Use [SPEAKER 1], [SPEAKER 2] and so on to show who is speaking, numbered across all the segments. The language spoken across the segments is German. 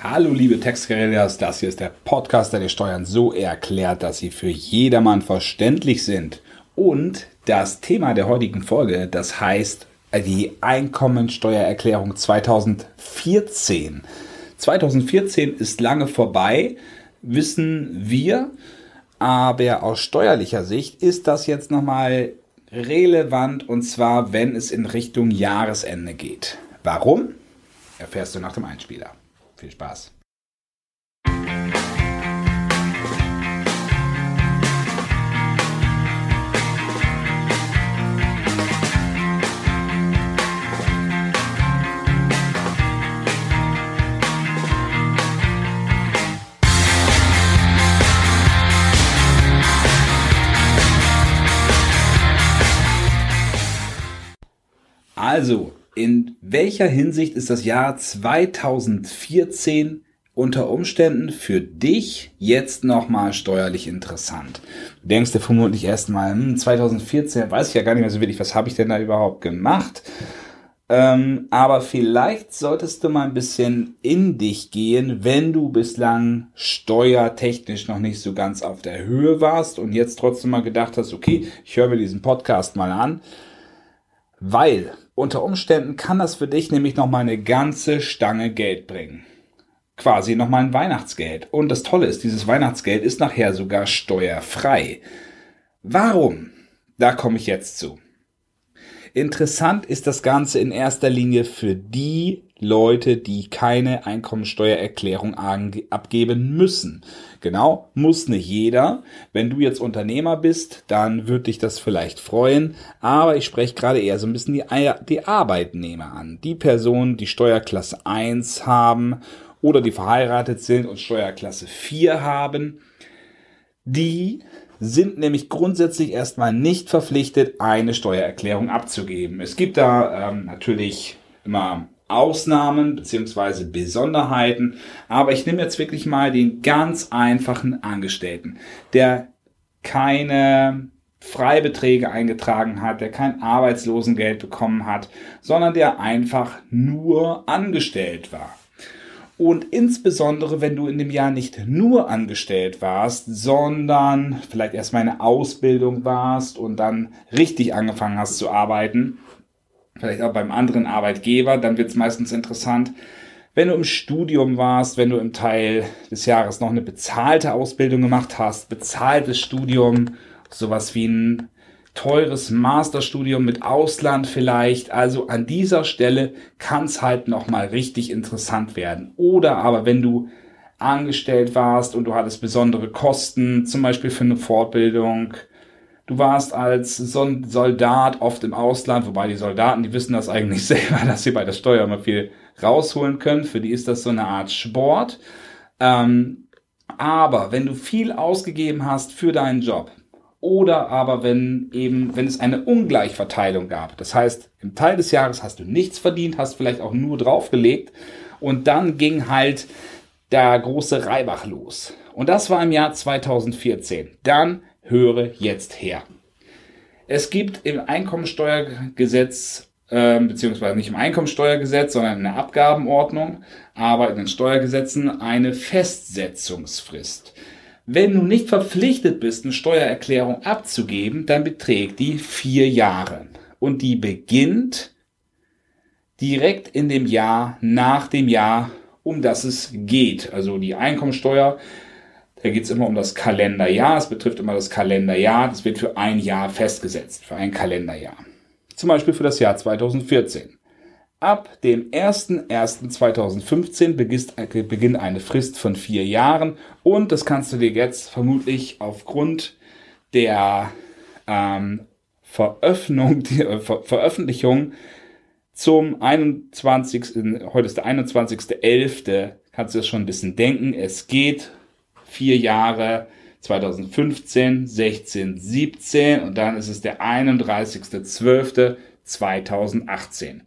[SPEAKER 1] Hallo liebe Textgerillas, das hier ist der Podcast, der die Steuern so erklärt, dass sie für jedermann verständlich sind. Und das Thema der heutigen Folge, das heißt die Einkommensteuererklärung 2014. 2014 ist lange vorbei, wissen wir, aber aus steuerlicher Sicht ist das jetzt nochmal relevant und zwar, wenn es in Richtung Jahresende geht. Warum? Erfährst du nach dem Einspieler. Viel Spaß. Also, in welcher Hinsicht ist das Jahr 2014 unter Umständen für dich jetzt nochmal steuerlich interessant? Du denkst dir vermutlich erstmal, hm, 2014 weiß ich ja gar nicht mehr so wirklich, was habe ich denn da überhaupt gemacht? Ähm, aber vielleicht solltest du mal ein bisschen in dich gehen, wenn du bislang steuertechnisch noch nicht so ganz auf der Höhe warst und jetzt trotzdem mal gedacht hast, okay, ich höre mir diesen Podcast mal an, weil unter Umständen kann das für dich nämlich nochmal eine ganze Stange Geld bringen. Quasi nochmal ein Weihnachtsgeld. Und das Tolle ist, dieses Weihnachtsgeld ist nachher sogar steuerfrei. Warum? Da komme ich jetzt zu. Interessant ist das Ganze in erster Linie für die Leute, die keine Einkommensteuererklärung abgeben müssen. Genau, muss nicht jeder. Wenn du jetzt Unternehmer bist, dann würde dich das vielleicht freuen. Aber ich spreche gerade eher so ein bisschen die, die Arbeitnehmer an. Die Personen, die Steuerklasse 1 haben oder die verheiratet sind und Steuerklasse 4 haben. Die sind nämlich grundsätzlich erstmal nicht verpflichtet, eine Steuererklärung abzugeben. Es gibt da ähm, natürlich immer Ausnahmen beziehungsweise Besonderheiten, aber ich nehme jetzt wirklich mal den ganz einfachen Angestellten, der keine Freibeträge eingetragen hat, der kein Arbeitslosengeld bekommen hat, sondern der einfach nur angestellt war. Und insbesondere, wenn du in dem Jahr nicht nur angestellt warst, sondern vielleicht erstmal eine Ausbildung warst und dann richtig angefangen hast zu arbeiten, vielleicht auch beim anderen Arbeitgeber, dann wird es meistens interessant. Wenn du im Studium warst, wenn du im Teil des Jahres noch eine bezahlte Ausbildung gemacht hast, bezahltes Studium, sowas wie ein teures Masterstudium mit Ausland vielleicht. Also an dieser Stelle kann es halt nochmal richtig interessant werden. Oder aber wenn du angestellt warst und du hattest besondere Kosten, zum Beispiel für eine Fortbildung. Du warst als Soldat oft im Ausland, wobei die Soldaten, die wissen das eigentlich selber, dass sie bei der Steuer immer viel rausholen können. Für die ist das so eine Art Sport. Ähm, aber wenn du viel ausgegeben hast für deinen Job, oder aber wenn eben, wenn es eine Ungleichverteilung gab. Das heißt, im Teil des Jahres hast du nichts verdient, hast vielleicht auch nur draufgelegt und dann ging halt der große Reibach los. Und das war im Jahr 2014. Dann höre jetzt her. Es gibt im Einkommensteuergesetz, äh, beziehungsweise nicht im Einkommensteuergesetz, sondern in der Abgabenordnung, aber in den Steuergesetzen eine Festsetzungsfrist. Wenn du nicht verpflichtet bist, eine Steuererklärung abzugeben, dann beträgt die vier Jahre. Und die beginnt direkt in dem Jahr nach dem Jahr, um das es geht. Also die Einkommensteuer, da geht es immer um das Kalenderjahr. Es betrifft immer das Kalenderjahr. Das wird für ein Jahr festgesetzt, für ein Kalenderjahr. Zum Beispiel für das Jahr 2014. Ab dem 01.01.2015 beginnt eine Frist von vier Jahren und das kannst du dir jetzt vermutlich aufgrund der ähm, äh, Ver Veröffentlichung zum 21. Heute ist der 21.11. Kannst du das schon ein bisschen denken. Es geht vier Jahre 2015, 16, 17 und dann ist es der 31.12.2018.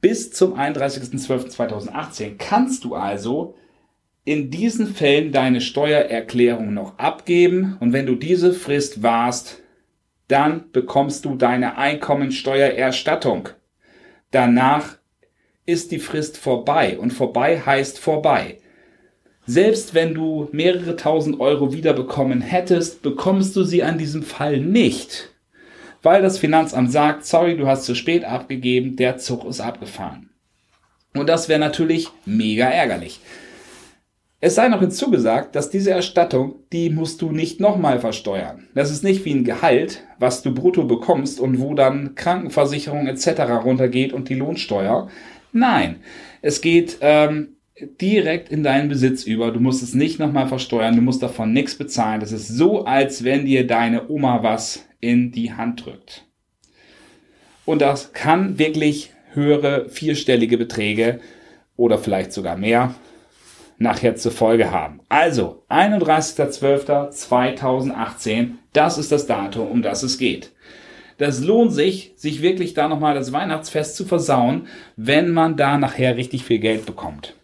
[SPEAKER 1] Bis zum 31.12.2018 kannst du also in diesen Fällen deine Steuererklärung noch abgeben und wenn du diese Frist warst, dann bekommst du deine Einkommensteuererstattung. Danach ist die Frist vorbei. Und vorbei heißt vorbei. Selbst wenn du mehrere tausend Euro wiederbekommen hättest, bekommst du sie an diesem Fall nicht. Weil das Finanzamt sagt, sorry, du hast zu spät abgegeben, der Zug ist abgefahren. Und das wäre natürlich mega ärgerlich. Es sei noch hinzugesagt, dass diese Erstattung, die musst du nicht nochmal versteuern. Das ist nicht wie ein Gehalt, was du brutto bekommst und wo dann Krankenversicherung etc. runtergeht und die Lohnsteuer. Nein, es geht ähm, direkt in deinen Besitz über. Du musst es nicht nochmal versteuern, du musst davon nichts bezahlen. Das ist so, als wenn dir deine Oma was in die Hand drückt. Und das kann wirklich höhere vierstellige Beträge oder vielleicht sogar mehr nachher zur Folge haben. Also 31.12.2018, das ist das Datum, um das es geht. Das lohnt sich, sich wirklich da nochmal das Weihnachtsfest zu versauen, wenn man da nachher richtig viel Geld bekommt.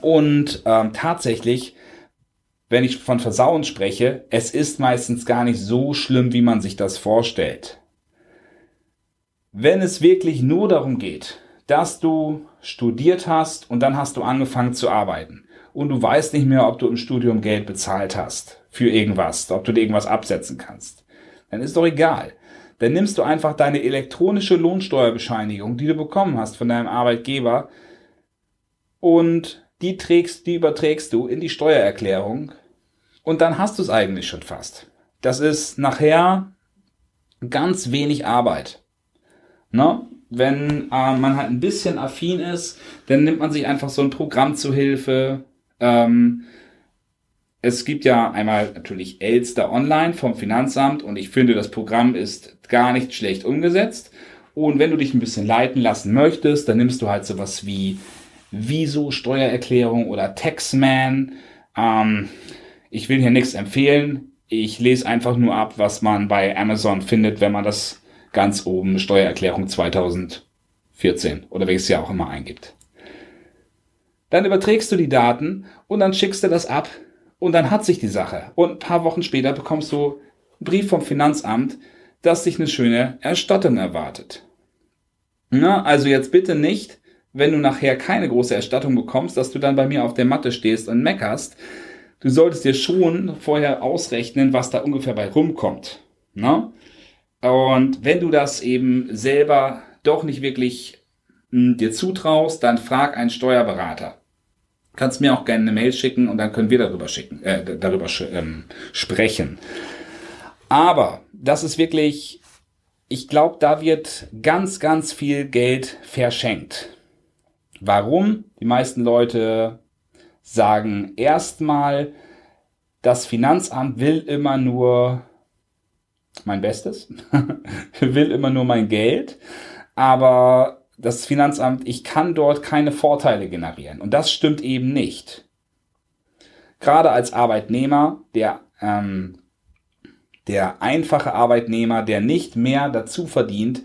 [SPEAKER 1] Und ähm, tatsächlich, wenn ich von Versauen spreche, es ist meistens gar nicht so schlimm, wie man sich das vorstellt. Wenn es wirklich nur darum geht, dass du studiert hast und dann hast du angefangen zu arbeiten und du weißt nicht mehr, ob du im Studium Geld bezahlt hast für irgendwas, ob du dir irgendwas absetzen kannst, dann ist doch egal. Dann nimmst du einfach deine elektronische Lohnsteuerbescheinigung, die du bekommen hast von deinem Arbeitgeber und die trägst, die überträgst du in die Steuererklärung und dann hast du es eigentlich schon fast. Das ist nachher ganz wenig Arbeit. Ne? wenn äh, man halt ein bisschen affin ist, dann nimmt man sich einfach so ein Programm zu Hilfe. Ähm, es gibt ja einmal natürlich Elster Online vom Finanzamt und ich finde, das Programm ist gar nicht schlecht umgesetzt. Und wenn du dich ein bisschen leiten lassen möchtest, dann nimmst du halt sowas wie Wieso Steuererklärung oder Taxman. Ähm, ich will hier nichts empfehlen. Ich lese einfach nur ab, was man bei Amazon findet, wenn man das ganz oben Steuererklärung 2014 oder welches Jahr auch immer eingibt. Dann überträgst du die Daten und dann schickst du das ab und dann hat sich die Sache. Und ein paar Wochen später bekommst du einen Brief vom Finanzamt, dass dich eine schöne Erstattung erwartet. Na, also jetzt bitte nicht, wenn du nachher keine große Erstattung bekommst, dass du dann bei mir auf der Matte stehst und meckerst. Du solltest dir schon vorher ausrechnen, was da ungefähr bei rumkommt. Na? Und wenn du das eben selber doch nicht wirklich hm, dir zutraust, dann frag einen Steuerberater. Kannst mir auch gerne eine Mail schicken und dann können wir darüber schicken, äh, darüber ähm, sprechen. Aber das ist wirklich, ich glaube, da wird ganz, ganz viel Geld verschenkt. Warum? Die meisten Leute sagen erstmal, das Finanzamt will immer nur mein Bestes, will immer nur mein Geld, aber das Finanzamt, ich kann dort keine Vorteile generieren. Und das stimmt eben nicht. Gerade als Arbeitnehmer, der, ähm, der einfache Arbeitnehmer, der nicht mehr dazu verdient,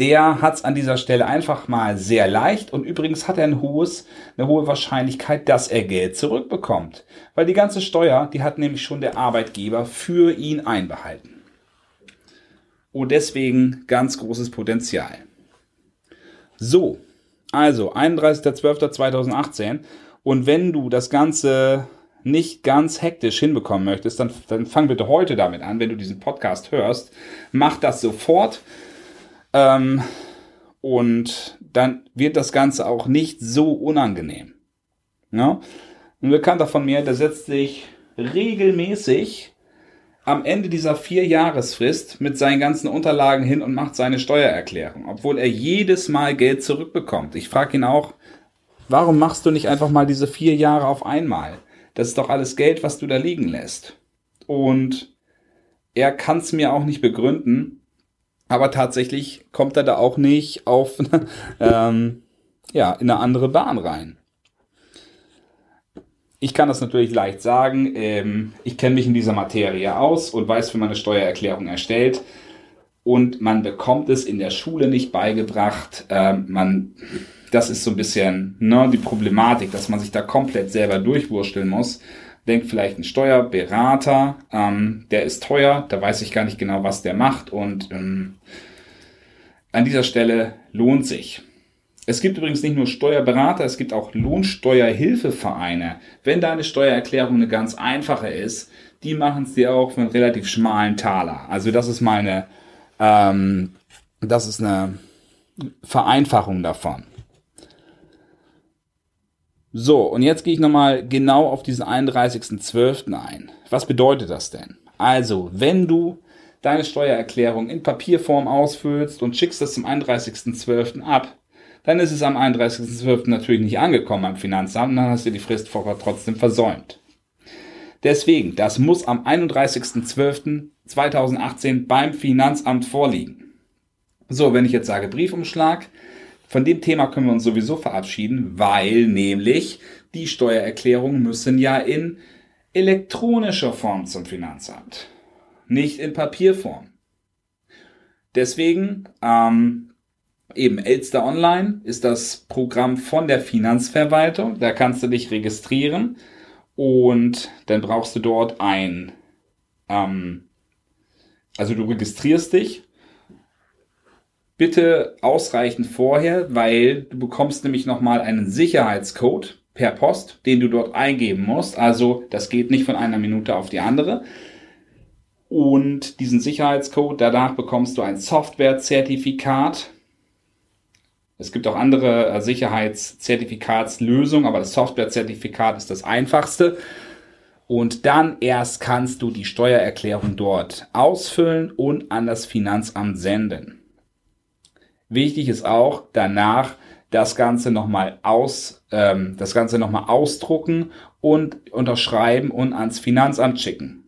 [SPEAKER 1] der hat es an dieser Stelle einfach mal sehr leicht und übrigens hat er ein hohes, eine hohe Wahrscheinlichkeit, dass er Geld zurückbekommt. Weil die ganze Steuer, die hat nämlich schon der Arbeitgeber für ihn einbehalten. Und deswegen ganz großes Potenzial. So, also 31.12.2018. Und wenn du das Ganze nicht ganz hektisch hinbekommen möchtest, dann, dann fang bitte heute damit an, wenn du diesen Podcast hörst. Mach das sofort. Ähm, und dann wird das Ganze auch nicht so unangenehm. Ja? Ein Bekannter von mir, der setzt sich regelmäßig am Ende dieser vier Jahresfrist mit seinen ganzen Unterlagen hin und macht seine Steuererklärung, obwohl er jedes Mal Geld zurückbekommt. Ich frage ihn auch, warum machst du nicht einfach mal diese vier Jahre auf einmal? Das ist doch alles Geld, was du da liegen lässt. Und er kann es mir auch nicht begründen, aber tatsächlich kommt er da auch nicht auf ähm, ja, in eine andere Bahn rein. Ich kann das natürlich leicht sagen. Ähm, ich kenne mich in dieser Materie aus und weiß, wie man eine Steuererklärung erstellt. Und man bekommt es in der Schule nicht beigebracht. Ähm, man, das ist so ein bisschen ne, die Problematik, dass man sich da komplett selber durchwursteln muss. Denkt vielleicht ein Steuerberater, ähm, der ist teuer, da weiß ich gar nicht genau, was der macht. Und ähm, an dieser Stelle lohnt sich. Es gibt übrigens nicht nur Steuerberater, es gibt auch Lohnsteuerhilfevereine. Wenn deine Steuererklärung eine ganz einfache ist, die machen es dir auch für einen relativ schmalen Taler. Also das ist meine, ähm, das ist eine Vereinfachung davon. So, und jetzt gehe ich nochmal genau auf diesen 31.12. ein. Was bedeutet das denn? Also, wenn du deine Steuererklärung in Papierform ausfüllst und schickst das zum 31.12. ab, dann ist es am 31.12. natürlich nicht angekommen am Finanzamt und dann hast du die Fristwoche trotzdem versäumt. Deswegen, das muss am 31.12.2018 beim Finanzamt vorliegen. So, wenn ich jetzt sage Briefumschlag, von dem Thema können wir uns sowieso verabschieden, weil nämlich die Steuererklärungen müssen ja in elektronischer Form zum Finanzamt, nicht in Papierform. Deswegen ähm, eben Elster Online ist das Programm von der Finanzverwaltung. Da kannst du dich registrieren und dann brauchst du dort ein, ähm, also du registrierst dich. Bitte ausreichend vorher, weil du bekommst nämlich nochmal einen Sicherheitscode per Post, den du dort eingeben musst. Also das geht nicht von einer Minute auf die andere. Und diesen Sicherheitscode, danach bekommst du ein Softwarezertifikat es gibt auch andere äh, Sicherheitszertifikatslösungen, aber das Softwarezertifikat ist das einfachste. Und dann erst kannst du die Steuererklärung dort ausfüllen und an das Finanzamt senden. Wichtig ist auch danach das Ganze nochmal aus, ähm, das Ganze nochmal ausdrucken und unterschreiben und ans Finanzamt schicken.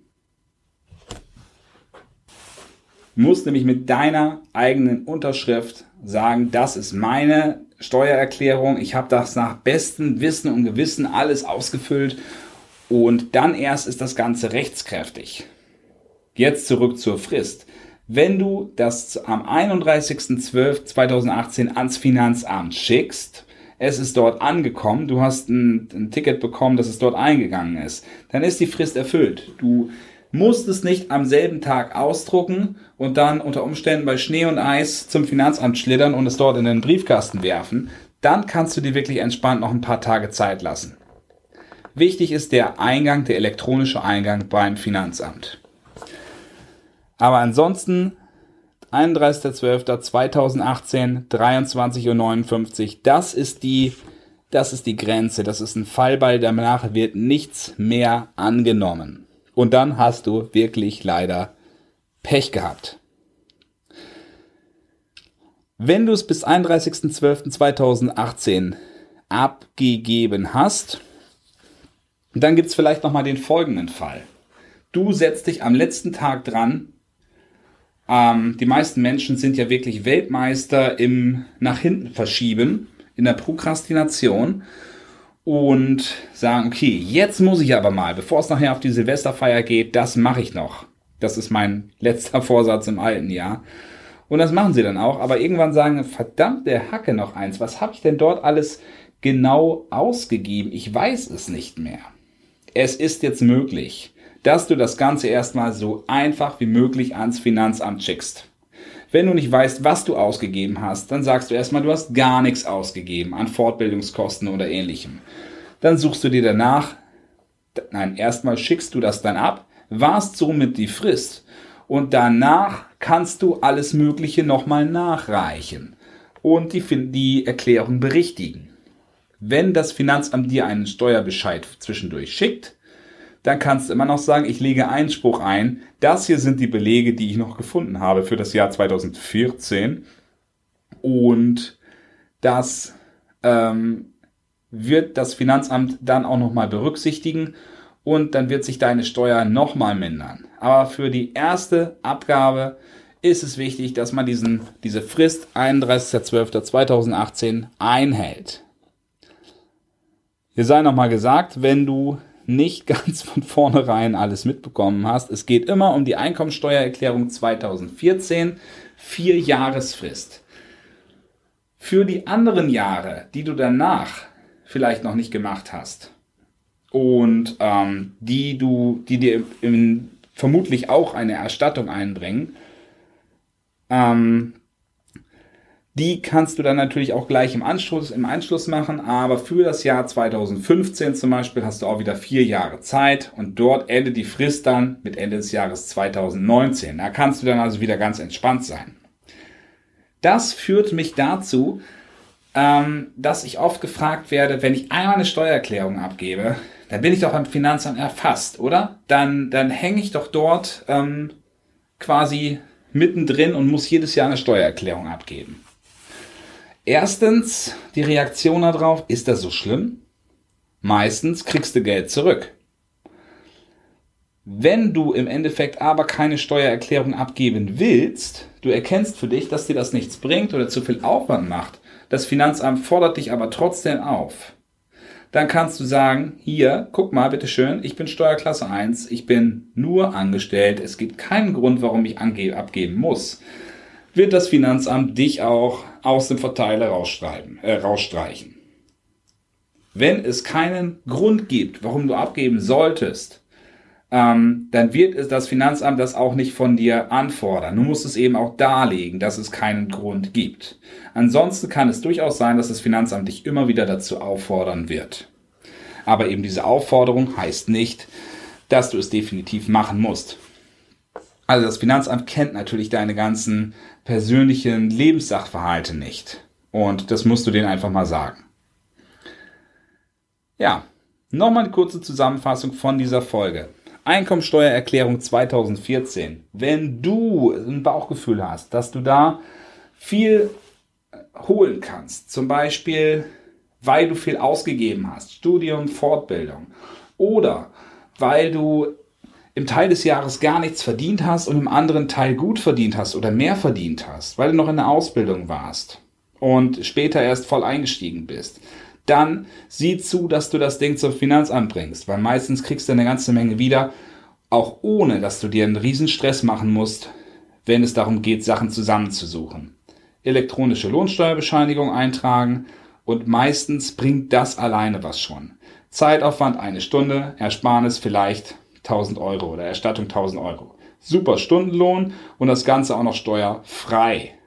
[SPEAKER 1] Du musst nämlich mit deiner eigenen Unterschrift sagen, das ist meine Steuererklärung, ich habe das nach bestem Wissen und Gewissen alles ausgefüllt und dann erst ist das Ganze rechtskräftig. Jetzt zurück zur Frist. Wenn du das am 31.12.2018 ans Finanzamt schickst, es ist dort angekommen, du hast ein, ein, Ticket bekommen, dass es dort eingegangen ist, dann ist die Frist erfüllt. Du musst es nicht am selben Tag ausdrucken und dann unter Umständen bei Schnee und Eis zum Finanzamt schlittern und es dort in den Briefkasten werfen. Dann kannst du dir wirklich entspannt noch ein paar Tage Zeit lassen. Wichtig ist der Eingang, der elektronische Eingang beim Finanzamt. Aber ansonsten 31.12.2018, 23.59 Uhr, das ist die das ist die Grenze, das ist ein Fallball, danach wird nichts mehr angenommen. Und dann hast du wirklich leider Pech gehabt. Wenn du es bis 31.12.2018 abgegeben hast, dann gibt es vielleicht nochmal den folgenden Fall. Du setzt dich am letzten Tag dran. Ähm, die meisten Menschen sind ja wirklich Weltmeister im nach hinten verschieben, in der Prokrastination und sagen, okay, jetzt muss ich aber mal, bevor es nachher auf die Silvesterfeier geht, das mache ich noch. Das ist mein letzter Vorsatz im alten Jahr. Und das machen sie dann auch, aber irgendwann sagen, verdammt, der Hacke noch eins, was habe ich denn dort alles genau ausgegeben? Ich weiß es nicht mehr. Es ist jetzt möglich, dass du das Ganze erstmal so einfach wie möglich ans Finanzamt schickst. Wenn du nicht weißt, was du ausgegeben hast, dann sagst du erstmal, du hast gar nichts ausgegeben an Fortbildungskosten oder ähnlichem. Dann suchst du dir danach, nein, erstmal schickst du das dann ab, warst somit die Frist und danach kannst du alles Mögliche nochmal nachreichen und die, die Erklärung berichtigen. Wenn das Finanzamt dir einen Steuerbescheid zwischendurch schickt, dann kannst du immer noch sagen, ich lege Einspruch ein. Das hier sind die Belege, die ich noch gefunden habe für das Jahr 2014. Und das ähm, wird das Finanzamt dann auch nochmal berücksichtigen und dann wird sich deine Steuer nochmal mindern. Aber für die erste Abgabe ist es wichtig, dass man diesen, diese Frist 31.12.2018 einhält. Hier sei nochmal gesagt, wenn du nicht ganz von vornherein alles mitbekommen hast. Es geht immer um die Einkommensteuererklärung 2014, vier Jahresfrist. Für die anderen Jahre, die du danach vielleicht noch nicht gemacht hast und ähm, die du, die dir in, vermutlich auch eine Erstattung einbringen, ähm, Die kannst du dann natürlich auch gleich im Anschluss, im Anschluss machen, aber für das Jahr 2015 zum Beispiel hast du auch wieder vier Jahre Zeit und dort endet die Frist dann mit Ende des Jahres 2019. Da kannst du dann also wieder ganz entspannt sein. Das führt mich dazu, ähm, dass ich oft gefragt werde, wenn ich einmal eine Steuererklärung abgebe, dann bin ich doch beim Finanzamt erfasst, oder? Dann, dann hänge ich doch dort ähm, quasi mittendrin und muss jedes Jahr eine Steuererklärung abgeben. Erstens, die Reaktion darauf, ist das so schlimm? Meistens kriegst du Geld zurück. Wenn du im Endeffekt aber keine Steuererklärung abgeben willst, du erkennst für dich, dass dir das nichts bringt oder zu viel Aufwand macht, das Finanzamt fordert dich aber trotzdem auf, dann kannst du sagen, hier, guck mal, bitteschön, ich bin Steuerklasse 1, ich bin nur angestellt, es gibt keinen Grund, warum ich abgeben muss wird das Finanzamt dich auch aus dem Verteiler rausschreiben, äh, rausstreichen. Wenn es keinen Grund gibt, warum du abgeben solltest, ähm, dann wird das Finanzamt das auch nicht von dir anfordern. Du musst es eben auch darlegen, dass es keinen Grund gibt. Ansonsten kann es durchaus sein, dass das Finanzamt dich immer wieder dazu auffordern wird. Aber eben diese Aufforderung heißt nicht, dass du es definitiv machen musst. Also das Finanzamt kennt natürlich deine ganzen persönlichen Lebenssachverhalte nicht. Und das musst du denen einfach mal sagen. Ja, nochmal eine kurze Zusammenfassung von dieser Folge. Einkommensteuererklärung 2014. Wenn du ein Bauchgefühl hast, dass du da viel holen kannst, zum Beispiel weil du viel ausgegeben hast, Studium, Fortbildung, oder weil du im Teil des Jahres gar nichts verdient hast und im anderen Teil gut verdient hast oder mehr verdient hast, weil du noch in der Ausbildung warst und später erst voll eingestiegen bist, dann sieh zu, dass du das Ding zum Finanzamt bringst, weil meistens kriegst du eine ganze Menge wieder, auch ohne dass du dir einen riesen Stress machen musst, wenn es darum geht, Sachen zusammenzusuchen. Elektronische Lohnsteuerbescheinigung eintragen und meistens bringt das alleine was schon. Zeitaufwand eine Stunde, Ersparnis vielleicht 1000 Euro oder Erstattung 1000 Euro. Super Stundenlohn und das Ganze auch noch steuerfrei.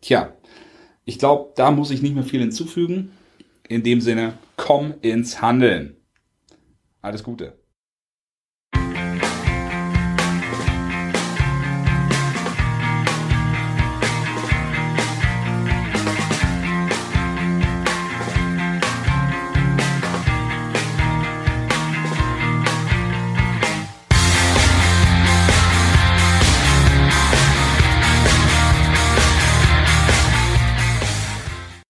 [SPEAKER 1] Tja, ich glaube, da muss ich nicht mehr viel hinzufügen. In dem Sinne, komm ins Handeln. Alles Gute.